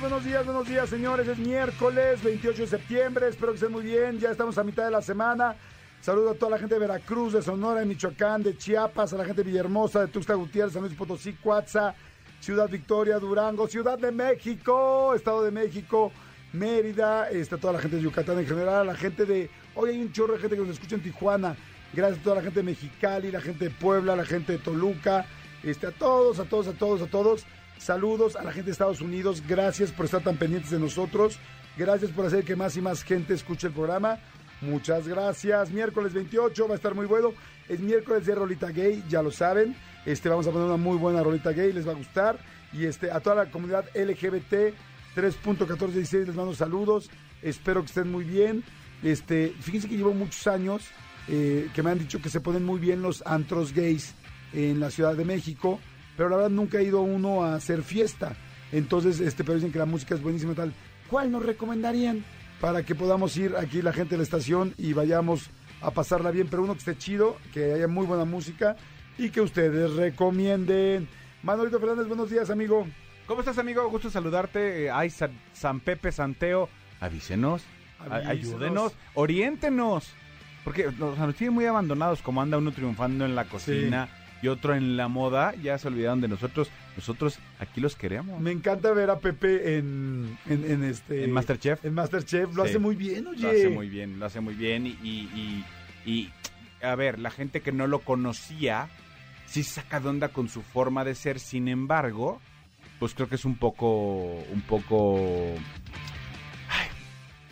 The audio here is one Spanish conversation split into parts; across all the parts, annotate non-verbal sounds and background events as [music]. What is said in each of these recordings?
Buenos días, buenos días, señores. Es miércoles 28 de septiembre. Espero que estén muy bien. Ya estamos a mitad de la semana. Saludo a toda la gente de Veracruz, de Sonora, de Michoacán, de Chiapas, a la gente de Villahermosa, de Tuxtla Gutiérrez, San Luis Potosí, Cuatza, Ciudad Victoria, Durango, Ciudad de México, Estado de México, Mérida, este, toda la gente de Yucatán en general, a la gente de. Hoy hay un chorro de gente que nos escucha en Tijuana. Gracias a toda la gente de Mexicali, la gente de Puebla, la gente de Toluca, este, a todos, a todos, a todos, a todos. Saludos a la gente de Estados Unidos. Gracias por estar tan pendientes de nosotros. Gracias por hacer que más y más gente escuche el programa. Muchas gracias. Miércoles 28 va a estar muy bueno. Es miércoles de Rolita Gay, ya lo saben. Este, vamos a poner una muy buena Rolita Gay, les va a gustar. Y este, a toda la comunidad LGBT 3.1416 les mando saludos. Espero que estén muy bien. Este, fíjense que llevo muchos años eh, que me han dicho que se ponen muy bien los antros gays en la Ciudad de México, pero la verdad nunca he ido uno a hacer fiesta. Entonces, este, pero dicen que la música es buenísima y tal. ¿Cuál nos recomendarían para que podamos ir aquí la gente de la estación y vayamos a pasarla bien? Pero uno que esté chido, que haya muy buena música y que ustedes recomienden. Manolito Fernández, buenos días, amigo. ¿Cómo estás, amigo? Gusto saludarte. Eh, Ay, San, San Pepe Santeo, avísenos, Avísenos. ayúdenos, oriéntenos. Porque sea, nos tienen muy abandonados, como anda uno triunfando en la cocina y otro en la moda. Ya se olvidaron de nosotros. Nosotros aquí los queremos. Me encanta ver a Pepe en, en, en este... En Masterchef. En Masterchef. Lo Sí. hace muy bien, oye. Lo hace muy bien, lo hace muy bien. Y, y, y- y, a ver, la gente que no lo conocía, sí saca de onda con su forma de ser. Sin embargo, pues creo que es un poco, un poco, ay,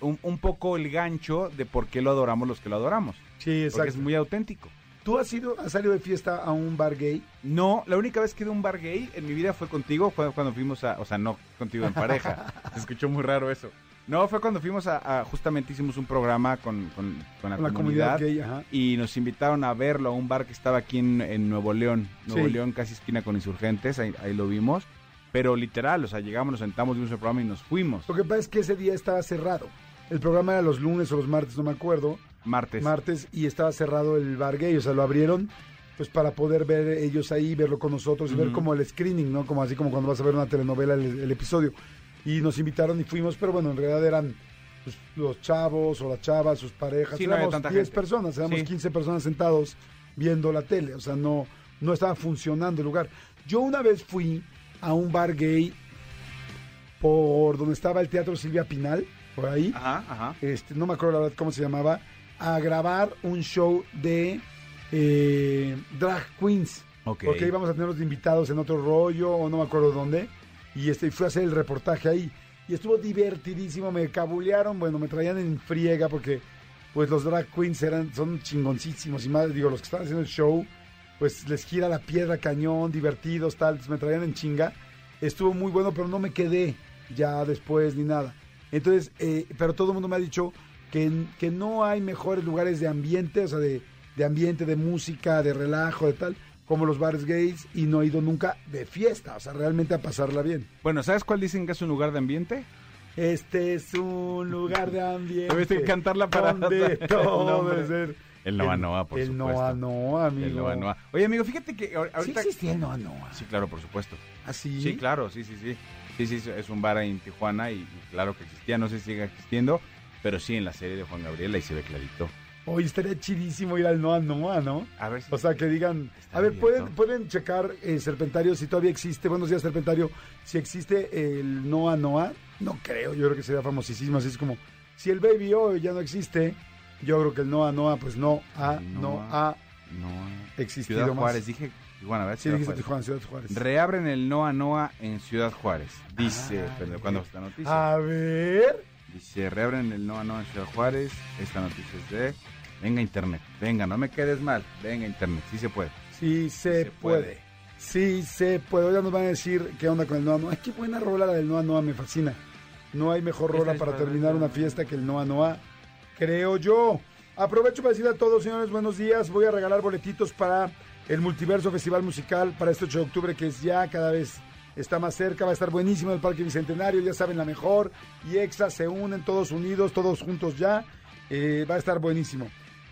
un, un poco el gancho de por qué lo adoramos los que lo adoramos. Sí, Porque exacto. es muy auténtico. ¿Tú has, ido, has salido de fiesta a un bar gay? No, la única vez que he ido a un bar gay en mi vida fue contigo, fue cuando fuimos a, o sea, no contigo en pareja. [laughs] Se escuchó muy raro eso. No, fue cuando fuimos a, a- justamente hicimos un programa con, con- con la, la comunidad, comunidad gay, ajá. y nos invitaron a verlo a un bar que estaba aquí en, en Nuevo León, Nuevo Sí. León casi esquina con Insurgentes, ahí, ahí lo vimos, pero literal, o sea, llegamos, nos sentamos, vimos el programa y nos fuimos. Lo que pasa es que ese día estaba cerrado. El programa era los lunes o los martes, no me acuerdo. Martes. Martes y estaba cerrado el bar gay. O sea, lo abrieron pues para poder ver ellos ahí, verlo con nosotros y ver como el screening, ¿no? Como así como cuando vas a ver una telenovela el, el episodio. Y nos invitaron y fuimos, pero bueno, en realidad eran pues, los chavos o las chavas, sus parejas. Sí, no éramos tanta 10 gente. personas, éramos Sí. 15 personas sentados viendo la tele. O sea, no, no estaba funcionando el lugar. Yo una vez fui a un bar gay por donde estaba el Teatro Silvia Pinal, por ahí. Ajá, ajá. Este, no me acuerdo la verdad cómo se llamaba, a grabar un show de eh, drag queens. Ok. Porque íbamos a tenerlos de invitados en otro rollo, o no me acuerdo dónde. Y este, fui a hacer el reportaje ahí. Y estuvo divertidísimo, me cabulearon, bueno, me traían en friega porque pues los drag queens eran, son chingoncísimos. Y más, digo, los que están haciendo el show, pues les gira la piedra cañón, divertidos, tal, pues, me traían en chinga. Estuvo muy bueno, pero no me quedé ya después ni nada. Entonces, eh, pero todo el mundo me ha dicho que, que no hay mejores lugares de ambiente, o sea, de, de ambiente, de música, de relajo, de tal, como los bares gays, y no he ido nunca de fiesta, o sea, realmente a pasarla bien. Bueno, ¿sabes cuál dicen que es un lugar de ambiente? Este es un lugar de ambiente. [laughs] Tuviste que cantarla para donde [laughs] el todo debe ser. El Noa Noa, por el supuesto. Noa Noa, amigo. El Noa Noa. Oye, amigo, fíjate que ahor- Sí ahorita... existía el Noa Noa. Sí, claro, por supuesto. Así. Sí, claro, sí, sí, sí. Sí, sí, es un bar ahí en Tijuana y, y claro que existía, no sé si sigue existiendo, pero sí en la serie de Juan Gabriel ahí se ve clarito. Oye, estaría chidísimo ir al Noa Noa, ¿no? A ver si... O sea, que digan, a ver, abierto. ¿pueden, pueden checar eh, Serpentario si todavía existe, buenos días Serpentario, si existe el Noa Noa, no creo, yo creo que sería famosísimo, así es como, si el Baby O ya no existe, yo creo que el Noa Noa, pues no ha, no ha no, existido Ciudad más. Juárez, dije Tijuana, ¿verdad? Sí, Ciudad dijiste Juárez. Tijuana, Ciudad Juárez. Reabren el Noa Noa en Ciudad Juárez, dice, Ah, pero ok. ¿cuándo fue esta noticia? A ver, Dice, reabren el Noa Noa en Ciudad Juárez, esta noticia es de... Venga internet, venga, no me quedes mal, venga internet, sí se puede. sí se, se puede. puede. Sí se puede. Ya nos van a decir qué onda con el Noa Noa. Ay, qué buena rola la del Noa Noa, me fascina. No hay mejor rola para terminar una fiesta que el Noa Noa, creo yo. Aprovecho para decirle a todos, señores, buenos días. Voy a regalar boletitos para el Multiverso Festival Musical para este 8 de octubre, que es ya cada vez está más cerca. Va a estar buenísimo en el Parque Bicentenario, ya saben, la mejor. Y Exa se unen todos unidos, todos juntos ya. Eh, va a estar buenísimo.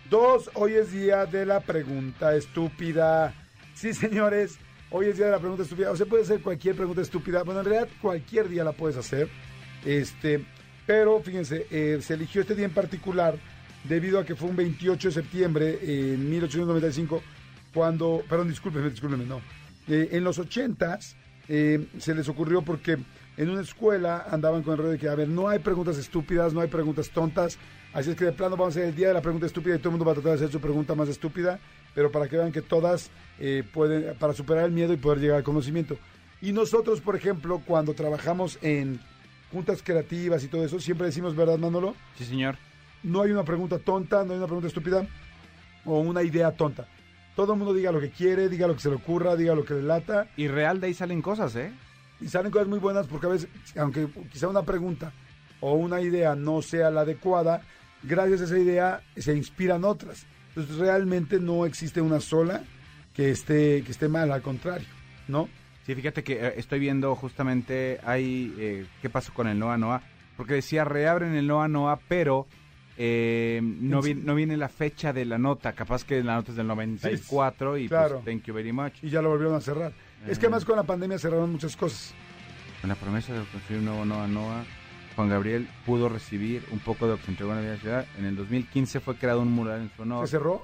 Dos, hoy es día de la pregunta estúpida. Sí, señores, hoy es día de la pregunta estúpida. O sea, puede ser cualquier pregunta estúpida. Bueno, en realidad cualquier día la puedes hacer. Este, pero fíjense, eh, se eligió este día en particular debido a que fue un 28 de septiembre eh, en 1895 cuando, perdón, discúlpeme, discúlpeme, no. Eh, en los 80s eh, se les ocurrió porque en una escuela andaban con el rollo de que, a ver, no hay preguntas estúpidas, no hay preguntas tontas, así es que de plano vamos a hacer el día de la pregunta estúpida y todo el mundo va a tratar de hacer su pregunta más estúpida, pero para que vean que todas eh, pueden, para superar el miedo y poder llegar al conocimiento. Y nosotros, por ejemplo, cuando trabajamos en juntas creativas y todo eso, siempre decimos, ¿verdad, Manolo? Sí, señor. No hay una pregunta tonta, no hay una pregunta estúpida o una idea tonta. Todo el mundo diga lo que quiere, diga lo que se le ocurra, diga lo que le lata. Y real de ahí salen cosas, ¿eh? Y salen cosas muy buenas porque a veces, aunque quizá una pregunta o una idea no sea la adecuada, gracias a esa idea se inspiran otras. Entonces realmente no existe una sola que esté, que esté mal, al contrario, ¿no? Sí, fíjate que eh, estoy viendo justamente ahí eh, qué pasó con el Noa Noa. Porque decía, reabren el Noa Noa, pero eh, no, vi- no viene la fecha de la nota. Capaz que la nota es del 94 y claro. pues thank you very much. Y ya lo volvieron a cerrar. Es que además con la pandemia cerraron muchas cosas. Con la promesa de construir un nuevo Noa Noa, Juan Gabriel pudo recibir un poco de lo que se entregó en la vida ciudad. En el 2015 fue creado un mural en su honor. ¿Se cerró?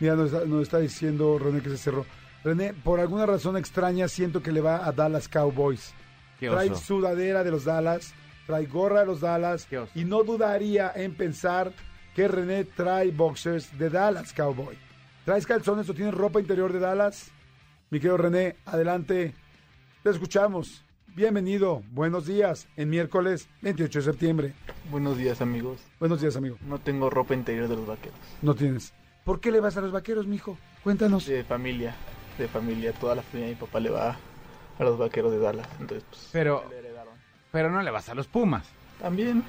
Mira, nos está, nos está diciendo René que se cerró. René, por alguna razón extraña, siento que le va a Dallas Cowboys. Qué Trae oso. sudadera de los Dallas, trae gorra de los Dallas. Y no dudaría en pensar que René trae boxers de Dallas Cowboy. ¿Traes calzones o tienes ropa interior de Dallas? Mi querido René, adelante. Te escuchamos. Bienvenido. Buenos días. En miércoles 28 de septiembre. Buenos días amigos. Buenos días, amigo. No tengo ropa interior de los vaqueros. No tienes. ¿Por qué le vas a los vaqueros, mijo? Cuéntanos. De familia, de familia, toda la familia de mi papá le va a los vaqueros de Dallas. Entonces, pues, Pero. Pero no le vas a los Pumas. También,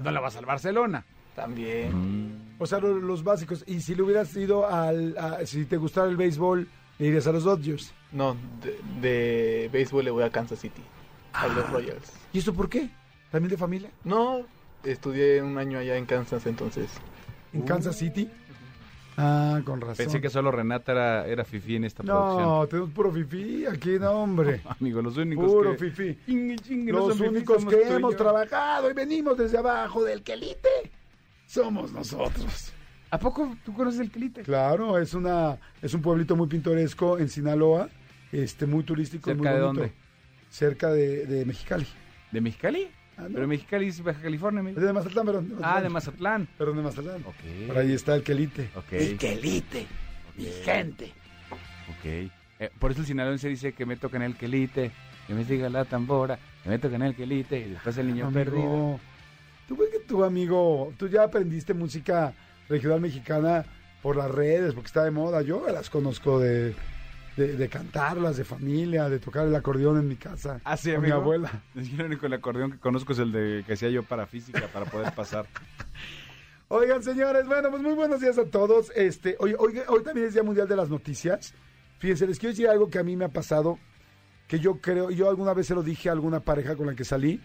No le vas al Barcelona. también. O sea, lo- los, básicos. Y si le hubieras ido al. a- si te gustara el béisbol, le irías a los Dodgers. No, de, de béisbol le voy a Kansas City, a Ah. los Royals. ¿Y esto por qué? ¿También de familia? No, estudié un año allá en Kansas, entonces. ¿En Kansas City? Ah, con razón. Pensé que solo Renata era, era fifí en esta producción. No, tenemos puro fifí aquí, no, hombre. [laughs] Amigo, los únicos Puro que... fifí. Chingue, chingue, no Los únicos que hemos yo. trabajado y venimos desde abajo del quelite somos nosotros. ¿A poco tú conoces el Quelite? Claro, es una es un pueblito muy pintoresco en Sinaloa, este muy turístico, y ¿Cerca muy de bonito. dónde? Cerca de, de Mexicali. ¿De Mexicali? Ah, no. Pero Mexicali es Baja California, Es amigo. de Mazatlán, perdón. Ah, de Mazatlán. Perdón, de Mazatlán. Ok. Por ahí está el quelite. Ok. El quelite, mi gente. Ok. Eh, por eso el sinaloense dice que me tocan el quelite, que me diga la tambora, que me tocan el quelite, y después el niño Amigo, perdido. ¿Tú crees que tu amigo, tú ya aprendiste música regional mexicana por las redes, porque está de moda? Yo las conozco de, de, de cantarlas, de familia, de tocar el acordeón en mi casa. Ah, sí, con mi abuela. [laughs] Yo el único acordeón que conozco es el de que hacía yo para física, para poder pasar. [laughs] Oigan, señores, bueno, pues muy buenos días a todos. Este, hoy, hoy, hoy también es Día Mundial de las Noticias. Fíjense, les quiero decir algo que a mí me ha pasado, que yo creo, yo alguna vez se lo dije a alguna pareja con la que salí,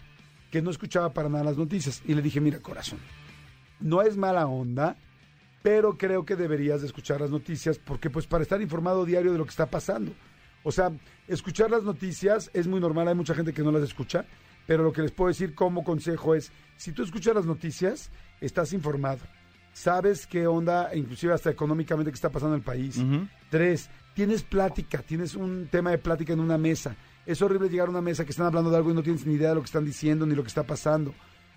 que no escuchaba para nada las noticias. Y le dije, mira, corazón, no es mala onda, pero creo que deberías de escuchar las noticias, porque pues para estar informado diario de lo que está pasando. O sea, escuchar las noticias es muy normal, hay mucha gente que no las escucha, pero lo que les puedo decir como consejo es, si tú escuchas las noticias, estás informado. Sabes qué onda, inclusive hasta económicamente, qué está pasando en el país. Tres, tienes plática, tienes un tema de plática en una mesa. Es horrible llegar a una mesa que están hablando de algo y no tienes ni idea de lo que están diciendo ni lo que está pasando.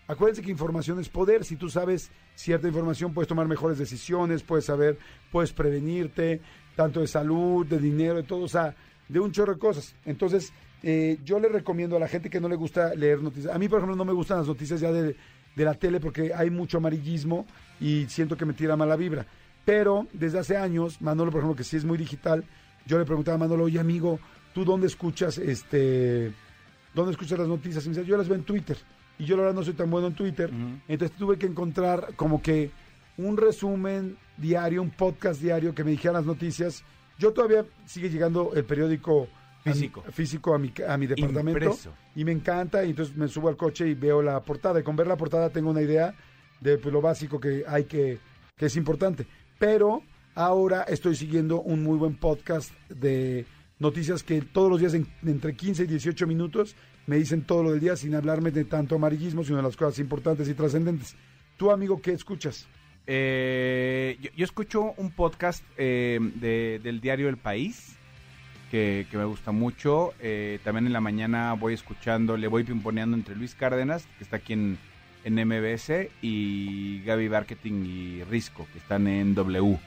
Acuérdense que información es poder. Si tú sabes cierta información, puedes tomar mejores decisiones, puedes saber, puedes prevenirte, tanto de salud, de dinero, de todo, o sea, de un chorro de cosas. Entonces, eh, yo le recomiendo a la gente que no le gusta leer noticias. A mí, por ejemplo, no me gustan las noticias ya de, de la tele porque hay mucho amarillismo y siento que me tira mala vibra. Pero desde hace años, Manolo, por ejemplo, que sí es muy digital, yo le preguntaba a Manolo, oye amigo, ¿tú dónde escuchas este ¿dónde escuchas las noticias? Y me dice, yo las veo en Twitter. Y yo la verdad no soy tan bueno en Twitter. Entonces tuve que encontrar como que un resumen diario, un podcast diario que me dijera las noticias. Yo todavía sigue llegando el periódico a mi- Físico. físico a mi, a mi departamento. Impreso. Y me encanta. Y entonces me subo al coche y veo la portada. Y con ver la portada tengo una idea de pues, lo básico que hay que, que es importante. Pero ahora estoy siguiendo un muy buen podcast de noticias que todos los días en- entre 15 y 18 minutos me dicen todo lo del día sin hablarme de tanto amarillismo, sino de las cosas importantes y trascendentes. ¿Tú, amigo, qué escuchas? Eh, yo, escucho un podcast eh, de- del diario El País que, me gusta mucho. Eh, también en la mañana voy escuchando, le voy pimponeando entre Luis Cárdenas, que está aquí en, en MBS, y Gaby Marketing y Risco, que están en W.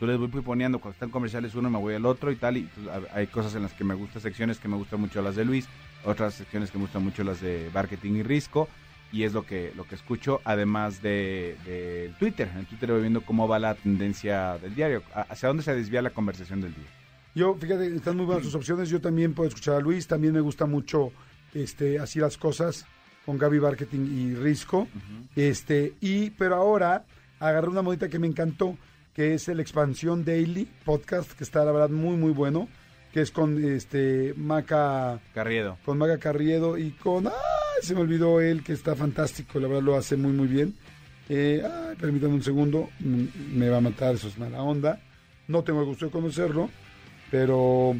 Tú les voy pimponeando, cuando están comerciales uno me voy al otro y tal, y pues, ha- hay cosas en las que me gustan, secciones que me gustan mucho las de Luis, otras secciones que me gustan mucho las de Marketing y Risco y es lo que lo que escucho además de, de Twitter en Twitter voy viendo cómo va la tendencia del diario hacia dónde se desvía la conversación del día Yo, fíjate, están muy buenas sus opciones. Yo también puedo escuchar a Luis. También me gusta mucho este, así las cosas con Gaby Marketing y Risco. este, y, pero ahora agarré una modita que me encantó, que es el Expansión Daily Podcast, que está la verdad muy, muy bueno. Que es con este Maca, Carriedo con Maca Carriedo y con. ¡Ay! Se me olvidó él, que está fantástico. La verdad lo hace muy, muy bien. Eh, ay, permítame un segundo. Me va a matar, eso es mala onda. No tengo el gusto de conocerlo, pero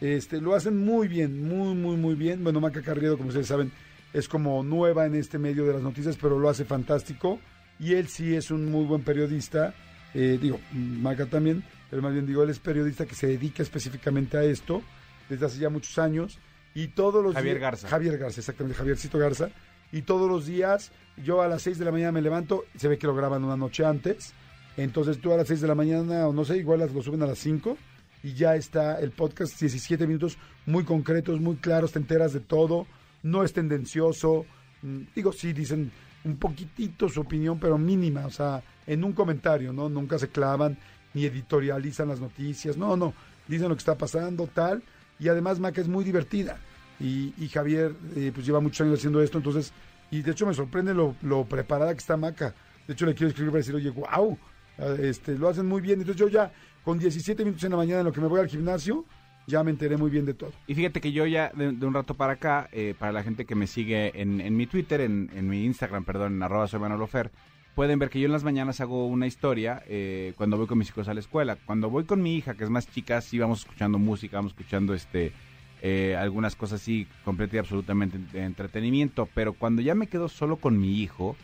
este lo hacen muy bien, muy, muy, muy bien. Bueno, Maca Carriedo, como ustedes saben, es como nueva en este medio de las noticias, pero lo hace fantástico. Y él sí es un muy buen periodista. Eh, digo, Maca también, pero más bien digo, él es periodista que se dedica específicamente a esto desde hace ya muchos años. Y todos los Javier días- Garza. Javier Garza, exactamente, Javiercito Garza. Y todos los días, yo a las 6 de la mañana me levanto, se ve que lo graban una noche antes. Entonces tú a las 6 de la mañana, o no sé, igual las- lo suben a las 5 y ya está el podcast, 17 minutos muy concretos, muy claros, te enteras de todo, no es tendencioso. Mm, Digo, sí, dicen un poquitito su opinión, pero mínima, o sea, en un comentario, ¿no? Nunca se clavan ni editorializan las noticias, no, no, dicen lo que está pasando, tal, y además Maca es muy divertida, y, y Javier, eh, pues lleva muchos años haciendo esto, entonces, y de hecho me sorprende lo, lo preparada que está Maca, de hecho le quiero escribir para decir, oye, wow, este, lo hacen muy bien, entonces yo ya, con 17 minutos en la mañana en lo que me voy al gimnasio, ya me enteré muy bien de todo. y fíjate que yo ya de, un rato para acá eh, para la gente que me sigue en, en mi Twitter en, en mi Instagram perdón en arroba soy Manolo Fer pueden ver que yo en las mañanas hago una historia eh, cuando voy con mis hijos a la escuela cuando voy con mi hija que es más chica sí vamos escuchando música vamos escuchando este eh, algunas cosas así completa y absolutamente de entretenimiento pero cuando ya me quedo solo con mi hijo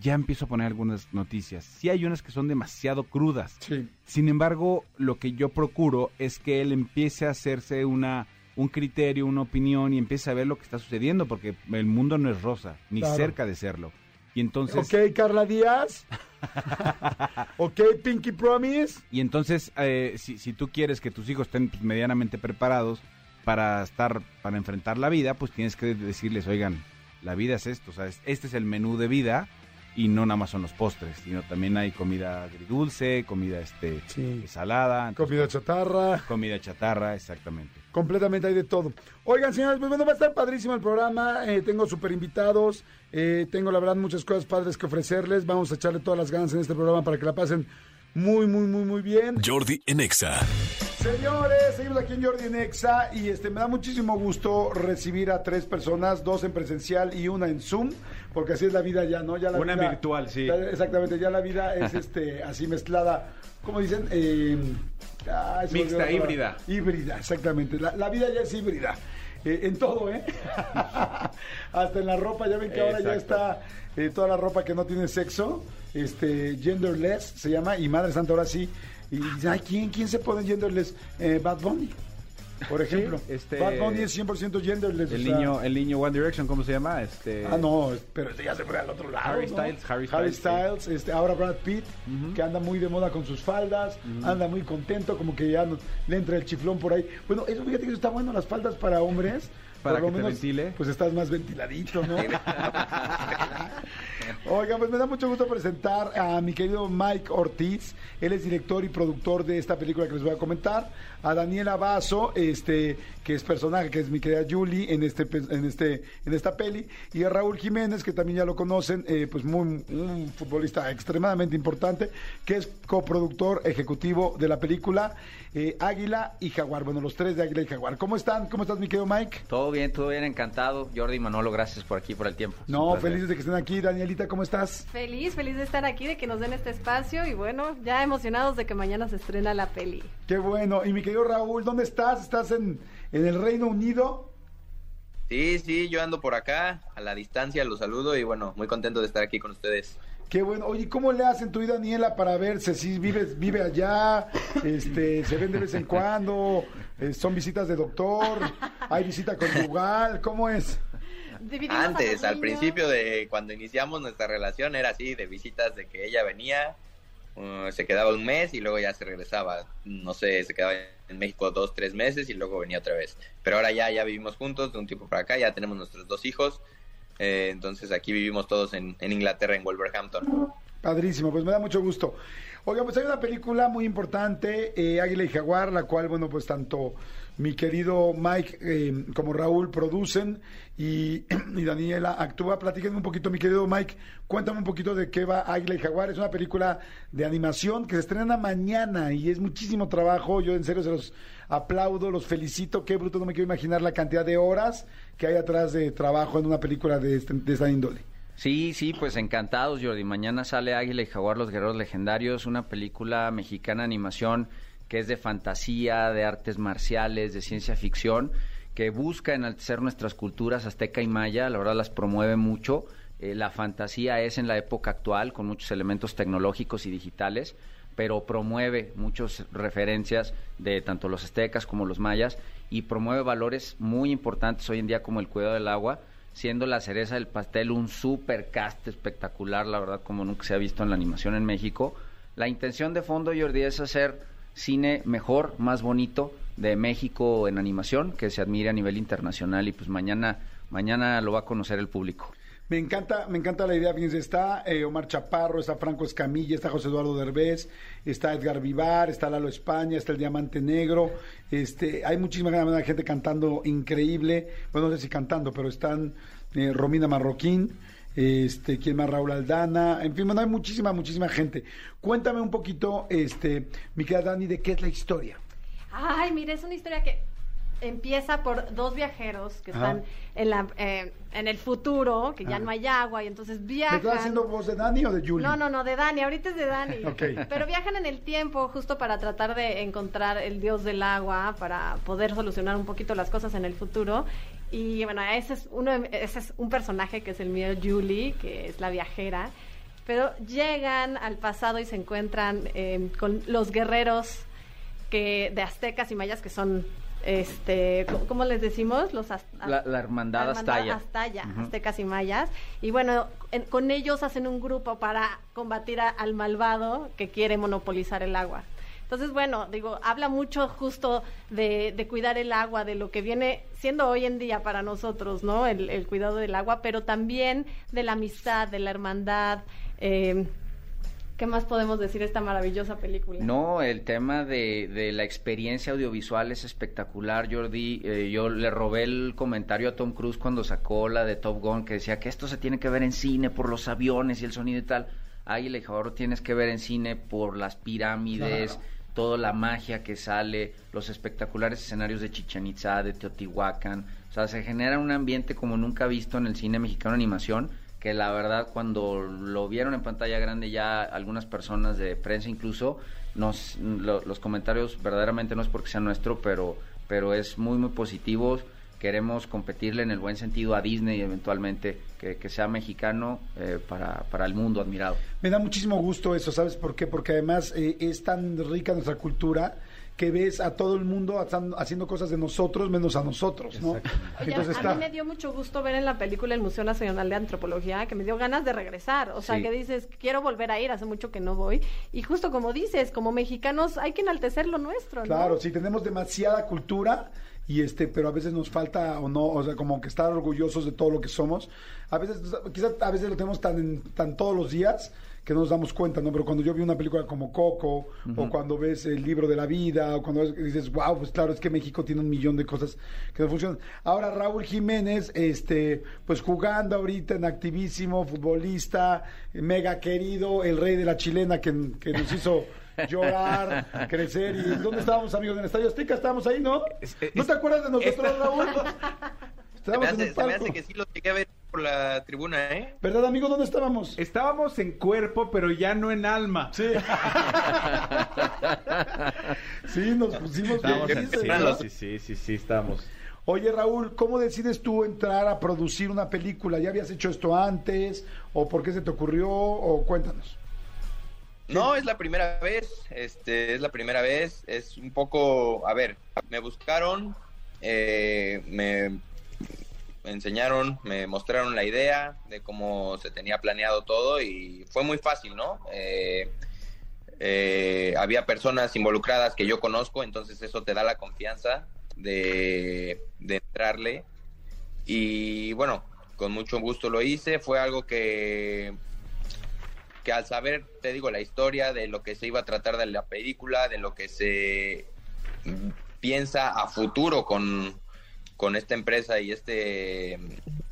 ya empiezo a poner algunas noticias sí hay unas que son demasiado crudas Sí. sin embargo, lo que yo procuro es que él empiece a hacerse una un criterio, una opinión y empiece a ver lo que está sucediendo, porque el mundo no es rosa, ni Claro. cerca de serlo. Y entonces, Ok, Carla Díaz. [laughs] ok, Pinky Promise. y entonces eh, si, si tú quieres que tus hijos estén pues, medianamente preparados para estar, para enfrentar la vida, pues tienes que decirles, oigan, la vida es esto, o sea, es- este es el menú de vida y no nada más son los postres, sino también hay comida agridulce, comida este Sí. salada, entonces, Comida chatarra. comida chatarra, exactamente. Completamente hay de todo. Oigan, señores, pues bueno, va a estar padrísimo el programa. eh, tengo super invitados. eh, tengo, la verdad, muchas cosas padres que ofrecerles. Vamos a echarle todas las ganas en este programa para que la pasen muy, muy, muy, muy bien. Jordi en Exa. Señores, seguimos aquí en Jordi Nexa y este me da muchísimo gusto recibir a tres personas, dos en presencial y una en Zoom, porque así es la vida ya, ¿no? Ya la Una vida- virtual, sí. exactamente, ya la vida es este así mezclada, ¿cómo dicen? Eh, ay, Mixta, híbrida. Híbrida, exactamente. La, la vida ya es híbrida. Eh, en todo, ¿eh? [laughs] Hasta en la ropa, ya ven que ahora ya está eh, toda la ropa que no tiene sexo, este, genderless se llama, y Madre Santa ahora sí. Y dicen, ay, ¿quién, ¿quién se pone genderless? Eh, Bad Bunny, por ejemplo. este- Bad Bunny es 100% genderless. El o sea- niño, el niño One Direction, ¿cómo se llama? Este, Ah, no, pero este ya se fue al otro lado. Harry ¿no? Styles, Harry Styles, este, ahora Brad Pitt, que anda muy de moda con sus faldas, anda muy contento, como que ya no- le entra el chiflón por ahí. Bueno, eso fíjate que eso está bueno, las faldas para hombres. Para que te ventile. Pues estás más ventiladito, ¿no? [laughs] Oiga, pues me da mucho gusto presentar a mi querido Mike Ortiz. Él es director y productor de esta película que les voy a comentar. A Daniela Basso, este, que es personaje, que es mi querida Julie en este, pe- en este, en esta peli. Y a Raúl Jiménez, que también ya lo conocen, eh, pues muy, un futbolista extremadamente importante, que es coproductor ejecutivo de la película eh, Águila y Jaguar. Bueno, los tres de Águila y Jaguar. ¿Cómo están? ¿Cómo estás, mi querido Mike? Todo bien, todo bien, encantado. Jordi y Manolo, gracias por aquí, por el tiempo. No, felices de que estén aquí. Danielita, ¿cómo estás? Feliz, feliz de estar aquí, de que nos den este espacio y bueno, ya emocionados de que mañana se estrena la peli. Qué bueno. Y mi querido Raúl, ¿dónde estás? ¿Estás en, en el Reino Unido? Sí, sí, yo ando por acá, a la distancia, los saludo y bueno, muy contento de estar aquí con ustedes. Qué bueno. Oye, ¿cómo le hacen tú y Daniela para verse? Si vives, vive allá, este, se ven de vez en cuando, eh, son visitas de doctor, hay visita conyugal, ¿cómo es? Antes, al principio de cuando iniciamos nuestra relación era así, de visitas de que ella venía, uh, se quedaba un mes y luego ya se regresaba, no sé, se quedaba en México dos, tres meses y luego venía otra vez. Pero ahora ya, ya vivimos juntos de un tiempo para acá, ya tenemos nuestros dos hijos, eh, entonces aquí vivimos todos en, en Inglaterra, en Wolverhampton. Padrísimo, pues me da mucho gusto. Oiga, pues hay una película muy importante, eh, Águila y Jaguar, la cual, bueno, pues tanto mi querido Mike eh, como Raúl producen [clears throat] y, Daniela actúa. Platíquenme un poquito, mi querido Mike, cuéntame un poquito de qué va Águila y Jaguar. Es una película de animación que se estrena mañana y es muchísimo trabajo. Yo en serio se los aplaudo, los felicito. Qué bruto, no me quiero imaginar la cantidad de horas que hay atrás de trabajo en una película de, este- de esta índole. Sí, sí, pues encantados, Jordi. Mañana sale Águila y Jaguar, los guerreros legendarios, una película mexicana de animación que es de fantasía, de artes marciales, de ciencia ficción, que busca enaltecer nuestras culturas azteca y maya, la verdad las promueve mucho. Eh, la fantasía es en la época actual, con muchos elementos tecnológicos y digitales, pero promueve muchas referencias de tanto los aztecas como los mayas y promueve valores muy importantes hoy en día como el cuidado del agua, siendo la cereza del pastel un super cast espectacular, la verdad, como nunca se ha visto en la animación en México. La intención de fondo, Jordi, es hacer cine mejor, más bonito de México en animación, que se admire a nivel internacional y pues mañana, mañana lo va a conocer el público. Me encanta, me encanta la idea, fíjense, está eh, Omar Chaparro, está Franco Escamilla, está José Eduardo Derbez, está Edgar Vivar, está Lalo España, está el Diamante Negro, este, hay muchísima gente cantando increíble, bueno, no sé si cantando, pero están eh, Romina Marroquín, este, quién más, Raúl Aldana, en fin, bueno, hay muchísima, muchísima gente. Cuéntame un poquito, este, mi querida Dani, de qué es la historia. Ay, mire, es una historia que empieza por dos viajeros que Ajá. están en, la, eh, en el futuro, que ya Ajá. no hay agua y entonces ¿Me viajan. estás haciendo voz de Dani o de Julie? No, no, no, de Dani, ahorita es de Dani. [laughs] Ok. Pero viajan en el tiempo justo para tratar de encontrar el dios del agua, para poder solucionar un poquito las cosas en el futuro. Y bueno, ese es, uno, ese es un personaje que es el mío, Julie, que es la viajera. Pero llegan al pasado y se encuentran eh, con los guerreros que de aztecas y mayas que son este ¿cómo- ¿cómo les decimos? Los az- La, la hermandad Aztaya. Aztaya, Ujú. aztecas y mayas. Y bueno, en- con ellos hacen un grupo para combatir a- al malvado que quiere monopolizar el agua. Entonces, bueno, digo, habla mucho justo de, de cuidar el agua, de lo que viene siendo hoy en día para nosotros, ¿no? El, el cuidado del agua, pero también de la amistad, de la hermandad. eh, ¿Qué más podemos decir de esta maravillosa película? No, el tema de, de la experiencia audiovisual es espectacular, Jordi. Eh, yo le robé el comentario a Tom Cruise cuando sacó la de Top Gun, que decía que esto se tiene que ver en cine por los aviones y el sonido y tal. Águila y Jaguar tienes que ver en cine por las pirámides, Claro. Toda la magia que sale, los espectaculares escenarios de Chichen Itza, de Teotihuacán. O sea, se genera un ambiente como nunca visto en el cine mexicano animación, que la verdad cuando lo vieron en pantalla grande ya algunas personas de prensa incluso, nos, lo- los comentarios verdaderamente no es porque sea nuestro, pero, pero es muy, muy positivo. Queremos competirle en el buen sentido a Disney eventualmente, que, que sea mexicano eh, para, para el mundo admirado. Me da muchísimo gusto eso, ¿sabes por qué? Porque además eh, es tan rica nuestra cultura que ves a todo el mundo haciendo cosas de nosotros menos a nosotros, ¿no? Oye, Entonces a está... mí me dio mucho gusto ver en la película el Museo Nacional de Antropología, que me dio ganas de regresar. O sea, Sí. que dices, quiero volver a ir, hace mucho que no voy. Y justo como dices, como mexicanos hay que enaltecer lo nuestro, ¿no? Claro, sí, tenemos demasiada cultura y este, pero a veces nos falta o no, o sea, como que estar orgullosos de todo lo que somos. A veces, quizás a veces lo tenemos tan, tan todos los días que no nos damos cuenta, ¿no? Pero cuando yo vi una película como Coco, o cuando ves el libro de la vida, o cuando ves- dices, wow, pues claro, es que México tiene un millón de cosas que no funcionan. Ahora Raúl Jiménez, este, pues jugando ahorita en activísimo, futbolista, mega querido, el rey de la chilena que, que nos hizo [laughs] llorar, crecer. ¿Y dónde estábamos, amigos? En el Estadio Azteca, estábamos ahí, ¿no? ¿No te acuerdas de nosotros, Raúl? Se me, Estábamos en hace, el se me hace que sí lo llegué a ver por la tribuna, ¿eh? ¿Verdad, amigo? ¿Dónde estábamos? Estábamos en cuerpo, pero ya no en alma. Sí. [laughs] sí, nos pusimos Estábamos en- felices, sí, sí, sí, sí, sí, estábamos. Oye, Raúl, ¿cómo decides tú entrar a producir una película? ¿Ya habías hecho esto antes? ¿O por qué se te ocurrió? ¿O cuéntanos? No, es la primera vez, este, es la primera vez, es un poco, a ver, me buscaron, eh, me enseñaron, me mostraron la idea de cómo se tenía planeado todo y fue muy fácil, ¿no? Eh, eh, había personas involucradas que yo conozco, entonces eso te da la confianza de, de entrarle y bueno, con mucho gusto lo hice, fue algo que al saber, te digo, la historia de lo que se iba a tratar de la película, de lo que se piensa a futuro con, con esta empresa y este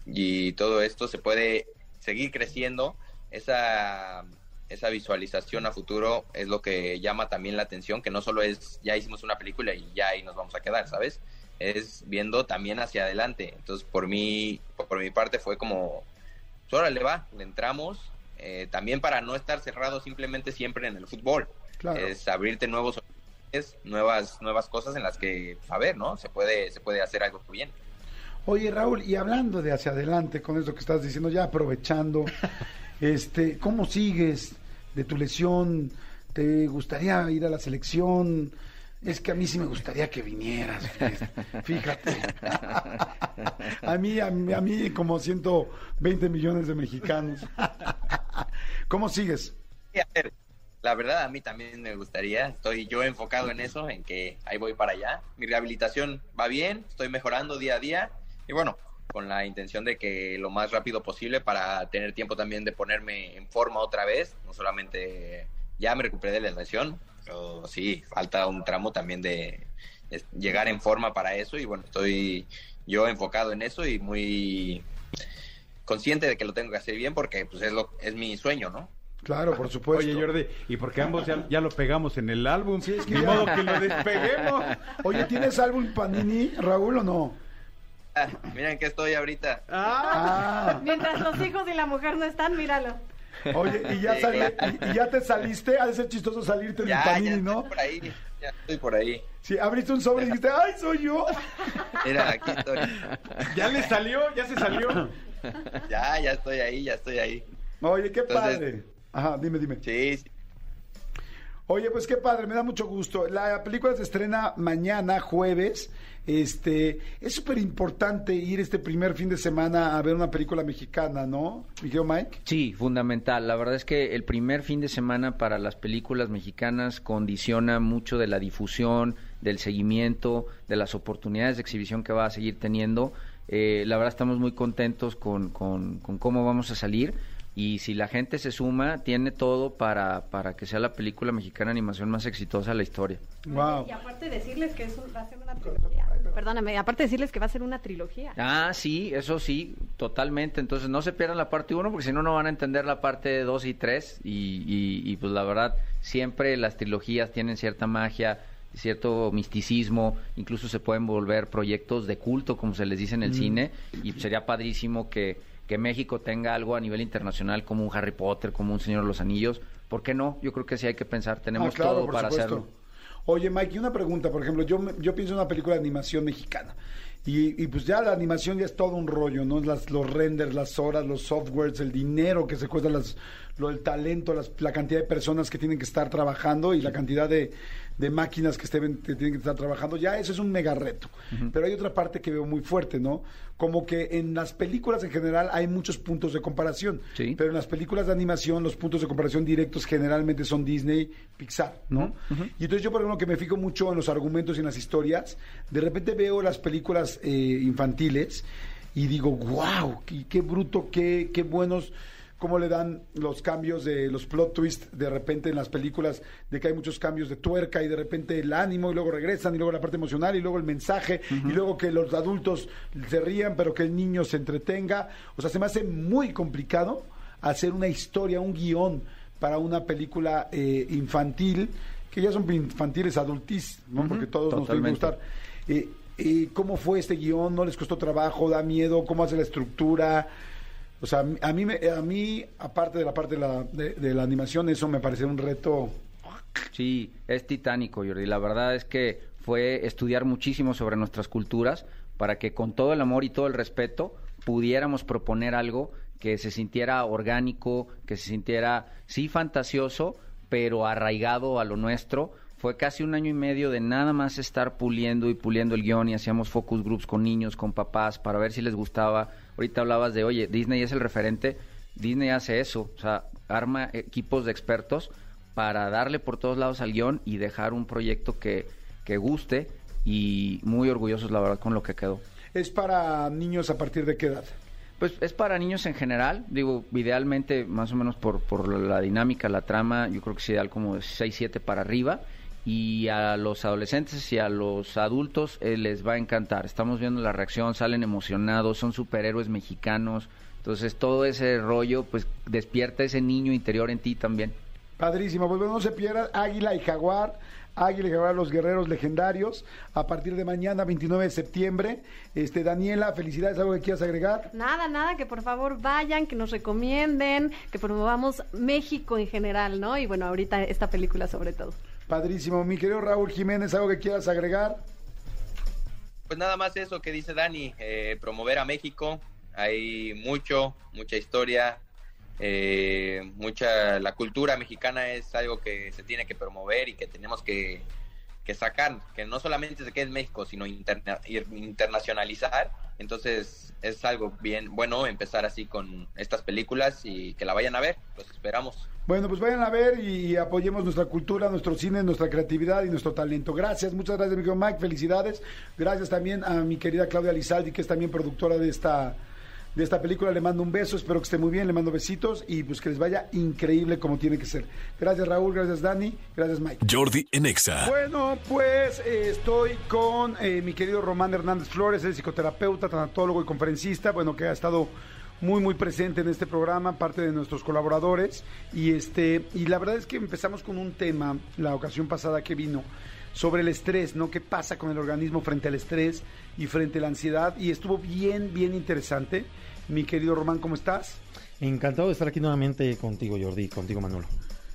y todo esto se puede seguir creciendo. Esa esa visualización a futuro es lo que llama también la atención que no solo es ya hicimos una película y ya ahí nos vamos a quedar sabes es viendo también hacia adelante. Entonces por mí por mi parte fue como pues órale va le entramos eh, también para no estar cerrado simplemente siempre en el fútbol Claro. es abrirte nuevos nuevas nuevas cosas en las que a ver no se puede se puede hacer algo bien Oye, Raúl, y hablando de hacia adelante con eso que estás diciendo, ya aprovechando, [laughs] este, ¿cómo sigues de tu lesión? ¿Te gustaría ir a la selección? Es que a mí sí me gustaría que vinieras, fíjate. [laughs] A mí, a mí, a mí como 120 millones de mexicanos. [laughs] ¿Cómo sigues? Ver, la verdad a mí también me gustaría, estoy yo enfocado en eso, en que ahí voy para allá. Mi rehabilitación va bien, estoy mejorando día a día y bueno, con la intención de que lo más rápido posible para tener tiempo también de ponerme en forma otra vez, no solamente ya me recuperé de la lesión, pero sí, falta un tramo también de, de llegar en forma para eso y bueno, estoy yo enfocado en eso y muy consciente de que lo tengo que hacer bien porque pues es lo es mi sueño, ¿no? Claro, por supuesto. Oye, Jordi, ¿y porque ambos ya, ya lo pegamos en el álbum? Sí, es que Ni ya- modo que lo despeguemos. [laughs] Oye, ¿tienes álbum Panini, Raúl, o no? Ah, miren que estoy ahorita. Ah, Mientras los hijos y la mujer no están, míralo. Oye, y ya, Sí, sali- claro. y, y ya te saliste, ha de ser chistoso salirte del Panini, ya ¿no? estoy por ahí, ya estoy por ahí. Sí, abriste un sobre y dijiste, ¡ay, soy yo! Mira, aquí estoy. ¿Ya le salió? ¿Ya se salió? Ya, ya estoy ahí, ya estoy ahí. Oye, qué Entonces- padre. Ajá, dime, dime. Sí, sí. Oye, pues qué padre, me da mucho gusto. La película se estrena mañana, jueves. Este, es súper importante ir este primer fin de semana a ver una película mexicana, ¿no? Mi querido Mike. Sí, fundamental. La verdad es que el primer fin de semana para las películas mexicanas condiciona mucho de la difusión, del seguimiento, de las oportunidades de exhibición que va a seguir teniendo. Eh, la verdad estamos muy contentos con, con, con cómo vamos a salir y si la gente se suma, tiene todo para, para que sea la película mexicana de animación más exitosa de la historia. Wow. Y aparte decirles que es un- va a ser una trilogía. Perdóname, aparte decirles que va a ser una trilogía. Ah, sí, eso sí, totalmente. Entonces no se pierdan la parte 1 porque si no, no van a entender la parte 2 y 3. Y, y, y, pues la verdad, siempre las trilogías tienen cierta magia, cierto misticismo. Incluso se pueden volver proyectos de culto, como se les dice en el cine. Y sería padrísimo que, que México tenga algo a nivel internacional como un Harry Potter, como un Señor de los Anillos. ¿Por qué no? Yo creo que sí hay que pensar. Tenemos Ah, claro, todo para supuesto. hacerlo. Oye, Mike, y una pregunta, por ejemplo, yo, yo pienso en una película de animación mexicana Y, y, pues ya la animación ya es todo un rollo, ¿no? Las, los renders, las horas, los softwares, el dinero que se cuesta, las, lo, el talento, las, la cantidad de personas que tienen que estar trabajando y la cantidad de, de máquinas que, estén, que tienen que estar trabajando, ya eso es un mega reto. Pero hay otra parte que veo muy fuerte, ¿no? Como que en las películas en general hay muchos puntos de comparación, Sí. pero en las películas de animación los puntos de comparación directos generalmente son Disney, Pixar, ¿no? Y entonces yo, por ejemplo, que me fijo mucho en los argumentos y en las historias, de repente veo las películas eh, infantiles y digo, wow, qué, qué bruto, qué, qué buenos cómo le dan los cambios de los plot twists de repente en las películas, de que hay muchos cambios de tuerca y de repente el ánimo y luego regresan y luego la parte emocional y luego el mensaje y luego que los adultos se rían pero que el niño se entretenga. O sea, se me hace muy complicado hacer una historia, un guion para una película eh, infantil, que ya son infantiles adultis, ¿no? Porque todos nos totalmente. gustar. Eh, eh, ¿Cómo fue este guion? ¿No les costó trabajo? ¿Da miedo? ¿Cómo hace la estructura? O sea, a mí, a mí aparte de la parte de la, de, de la animación, eso me pareció un reto. Sí, es titánico, Jordi. La verdad es que fue estudiar muchísimo sobre nuestras culturas para que con todo el amor y todo el respeto pudiéramos proponer algo que se sintiera orgánico, que se sintiera, sí, fantasioso, pero arraigado a lo nuestro. Fue casi un año y medio de nada más estar puliendo y puliendo el guion y hacíamos focus groups con niños, con papás, para ver si les gustaba. Ahorita hablabas de, oye, Disney es el referente. Disney hace eso, o sea, arma equipos de expertos para darle por todos lados al guion y dejar un proyecto que, que guste y muy orgullosos, la verdad, con lo que quedó. ¿Es para niños a partir de qué edad? Pues es para niños en general, digo, idealmente, más o menos por, por la dinámica, la trama, yo creo que es ideal como de 6, 7 para arriba. Y a los adolescentes y a los adultos eh, les va a encantar. Estamos viendo la reacción, salen emocionados, son superhéroes mexicanos. Entonces todo ese rollo, pues despierta ese niño interior en ti también. Padrísimo. Pues bueno, no se pierdan Águila y Jaguar. Águila y Jaguar, los guerreros legendarios. A partir de mañana, 29 de septiembre. Este, Daniela, felicidades. ¿Algo que quieras agregar? Nada, nada, que por favor vayan, que nos recomienden, que promovamos México en general, ¿no? Y bueno, ahorita esta película sobre todo. Padrísimo. Mi querido Raúl Jiménez, ¿algo que quieras agregar? Pues nada más eso que dice Dani, eh, promover a México. Hay mucho, mucha historia, eh, mucha la cultura mexicana es algo que se tiene que promover y que tenemos que, que sacar, que no solamente se quede en México, sino internacionalizar. Entonces es algo bien bueno empezar así con estas películas y que la vayan a ver. Los esperamos. Bueno, pues vayan a ver y, apoyemos nuestra cultura, nuestro cine, nuestra creatividad y nuestro talento. Gracias, muchas gracias, mi querido Mike, felicidades. Gracias también a mi querida Claudia Lizaldi, que es también productora de esta, de esta película. Le mando un beso, espero que esté muy bien, le mando besitos y pues que les vaya increíble como tiene que ser. Gracias, Raúl, gracias, Dani, gracias, Mike. Jordi en Exa. Bueno, pues eh, estoy con eh, mi querido Román Hernández Flores, el psicoterapeuta, tanatólogo y conferencista, bueno, que ha estado muy, muy presente en este programa, parte de nuestros colaboradores. Y, este, y la verdad es que empezamos con un tema, la ocasión pasada que vino, sobre el estrés, ¿no? ¿Qué pasa con el organismo frente al estrés y frente a la ansiedad? Y estuvo bien, bien interesante. Mi querido Román, ¿cómo estás? Encantado de estar aquí nuevamente contigo, Jordi, contigo, Manolo.